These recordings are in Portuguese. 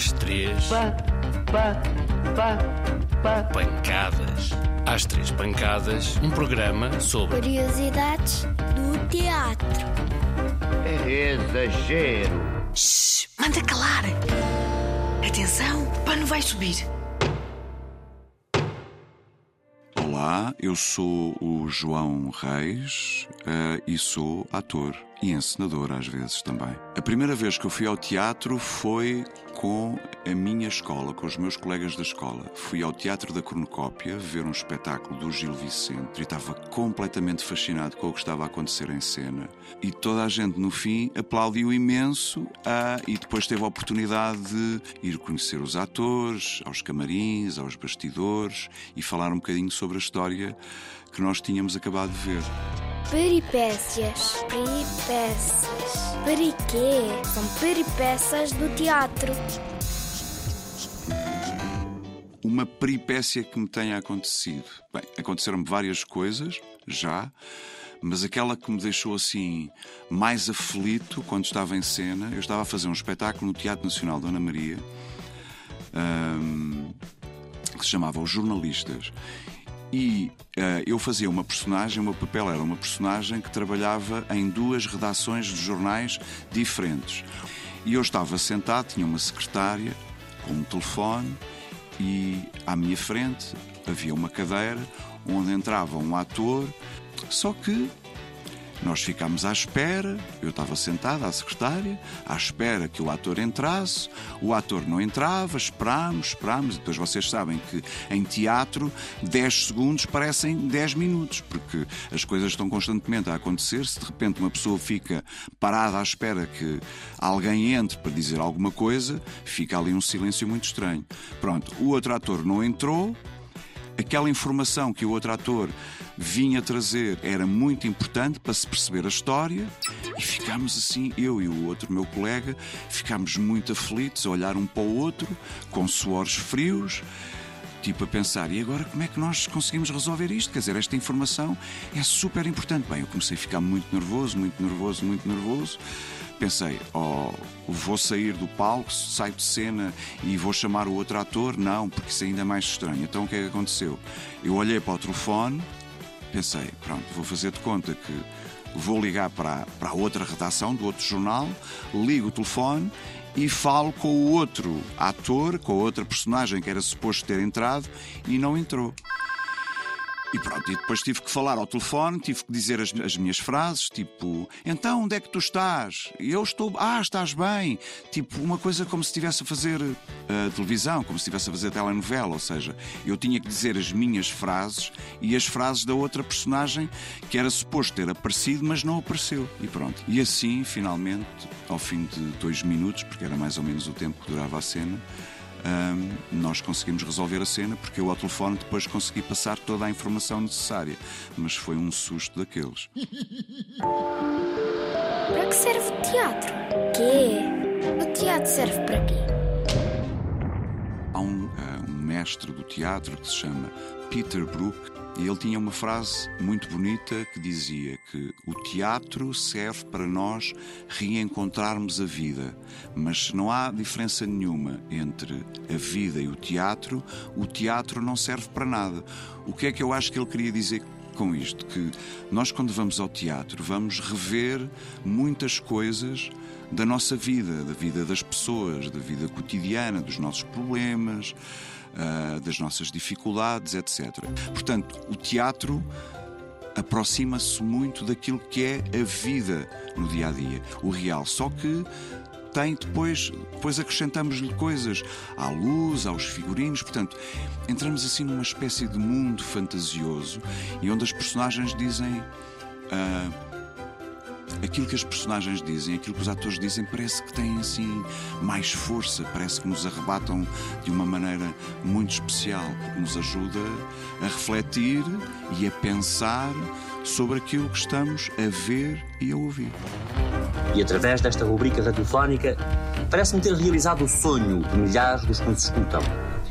Às três. Pá, pá, pá, pá. Pancadas. Às três pancadas, um programa sobre Curiosidades do teatro. É exagero. Shhh, manda calar. Atenção, o pano vai subir. Olá, eu sou o João Reis eh, e sou ator e encenador às vezes também. A primeira vez que eu fui ao teatro foi com a minha escola, com os meus colegas da escola. Fui ao Teatro da Cornucópia ver um espetáculo do Gil Vicente e estava completamente fascinado com o que estava a acontecer em cena. E toda a gente no fim aplaudiu imenso ah, e depois teve a oportunidade de ir conhecer os atores, aos camarins, aos bastidores e falar um bocadinho sobre a história que nós tínhamos acabado de ver. Peripécias. Peripécias. Periquê? São peripécias do teatro. Uma peripécia que me tenha acontecido. Bem, aconteceram-me várias coisas, já, mas aquela que me deixou assim mais aflito quando estava em cena, eu estava a fazer um espetáculo no Teatro Nacional Dona Maria, hum, que se chamava Os Jornalistas. E eh, eu fazia uma personagem, o meu papel era uma personagem que trabalhava em duas redações de jornais diferentes. E eu estava sentado, tinha uma secretária com um telefone e à minha frente havia uma cadeira onde entrava um ator, só que nós ficámos à espera, eu estava sentado à secretária, à espera que o ator entrasse, o ator não entrava, esperámos, esperámos, e depois vocês sabem que em teatro 10 segundos parecem 10 minutos, porque as coisas estão constantemente a acontecer, se de repente uma pessoa fica parada à espera que alguém entre para dizer alguma coisa, fica ali um silêncio muito estranho. Pronto, o outro ator não entrou, aquela informação que o outro ator vinha trazer era muito importante para se perceber a história e ficámos assim, eu e o outro meu colega, ficámos muito aflitos a olhar um para o outro, com suores frios, tipo a pensar, e agora como é que nós conseguimos resolver isto? Quer dizer, esta informação é super importante. Bem, eu comecei a ficar muito nervoso, muito nervoso, muito nervoso. Pensei, oh, vou sair do palco, saio de cena e vou chamar o outro ator? Não, porque isso ainda é mais estranho. Então o que é que aconteceu? Eu olhei para o telefone, pensei, pronto, vou fazer de conta que vou ligar para, para outra redação do outro jornal, ligo o telefone e falo com o outro ator, com a outra personagem que era suposto ter entrado e não entrou. E pronto, e depois tive que falar ao telefone, tive que dizer as, as, minhas frases, tipo, então onde é que tu estás? Eu estou, ah, estás bem. Tipo, uma coisa como se estivesse a fazer uh, televisão, como se estivesse a fazer telenovela, ou seja, eu tinha que dizer as minhas frases e as frases da outra personagem que era suposto ter aparecido, mas não apareceu. E pronto. E assim, finalmente, ao fim de dois minutos, porque era mais ou menos o tempo que durava a cena, um, nós conseguimos resolver a cena porque eu ao telefone depois consegui passar toda a informação necessária. Mas foi um susto daqueles. Para que serve o teatro? Quê? O teatro serve para quê? Mestre do teatro que se chama Peter Brook e ele tinha uma frase muito bonita que dizia que o teatro serve para nós reencontrarmos a vida, mas se não há diferença nenhuma entre a vida e o teatro, o teatro não serve para nada. O que é que eu acho que ele queria dizer com isto? Que nós, quando vamos ao teatro, vamos rever muitas coisas da nossa vida, da vida das pessoas, da vida cotidiana, dos nossos problemas uh, das nossas dificuldades, etc. Portanto, o teatro aproxima-se muito daquilo que é a vida no dia a dia, o real. Só que tem depois, depois acrescentamos-lhe coisas à luz, aos figurinos, portanto, entramos assim numa espécie de mundo fantasioso e onde as personagens dizem. Uh, aquilo que as personagens dizem, aquilo que os atores dizem, parece que têm assim mais força, parece que nos arrebatam de uma maneira muito especial, porque nos ajuda a refletir e a pensar sobre aquilo que estamos a ver e a ouvir. E através desta rubrica radiofónica, parece-me ter realizado o sonho de milhares dos que nos escutam.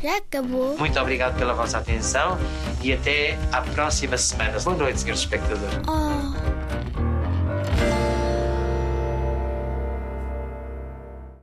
Já acabou. Muito obrigado pela vossa atenção e até à próxima semana. Boa noite, senhores espectadores. Oh.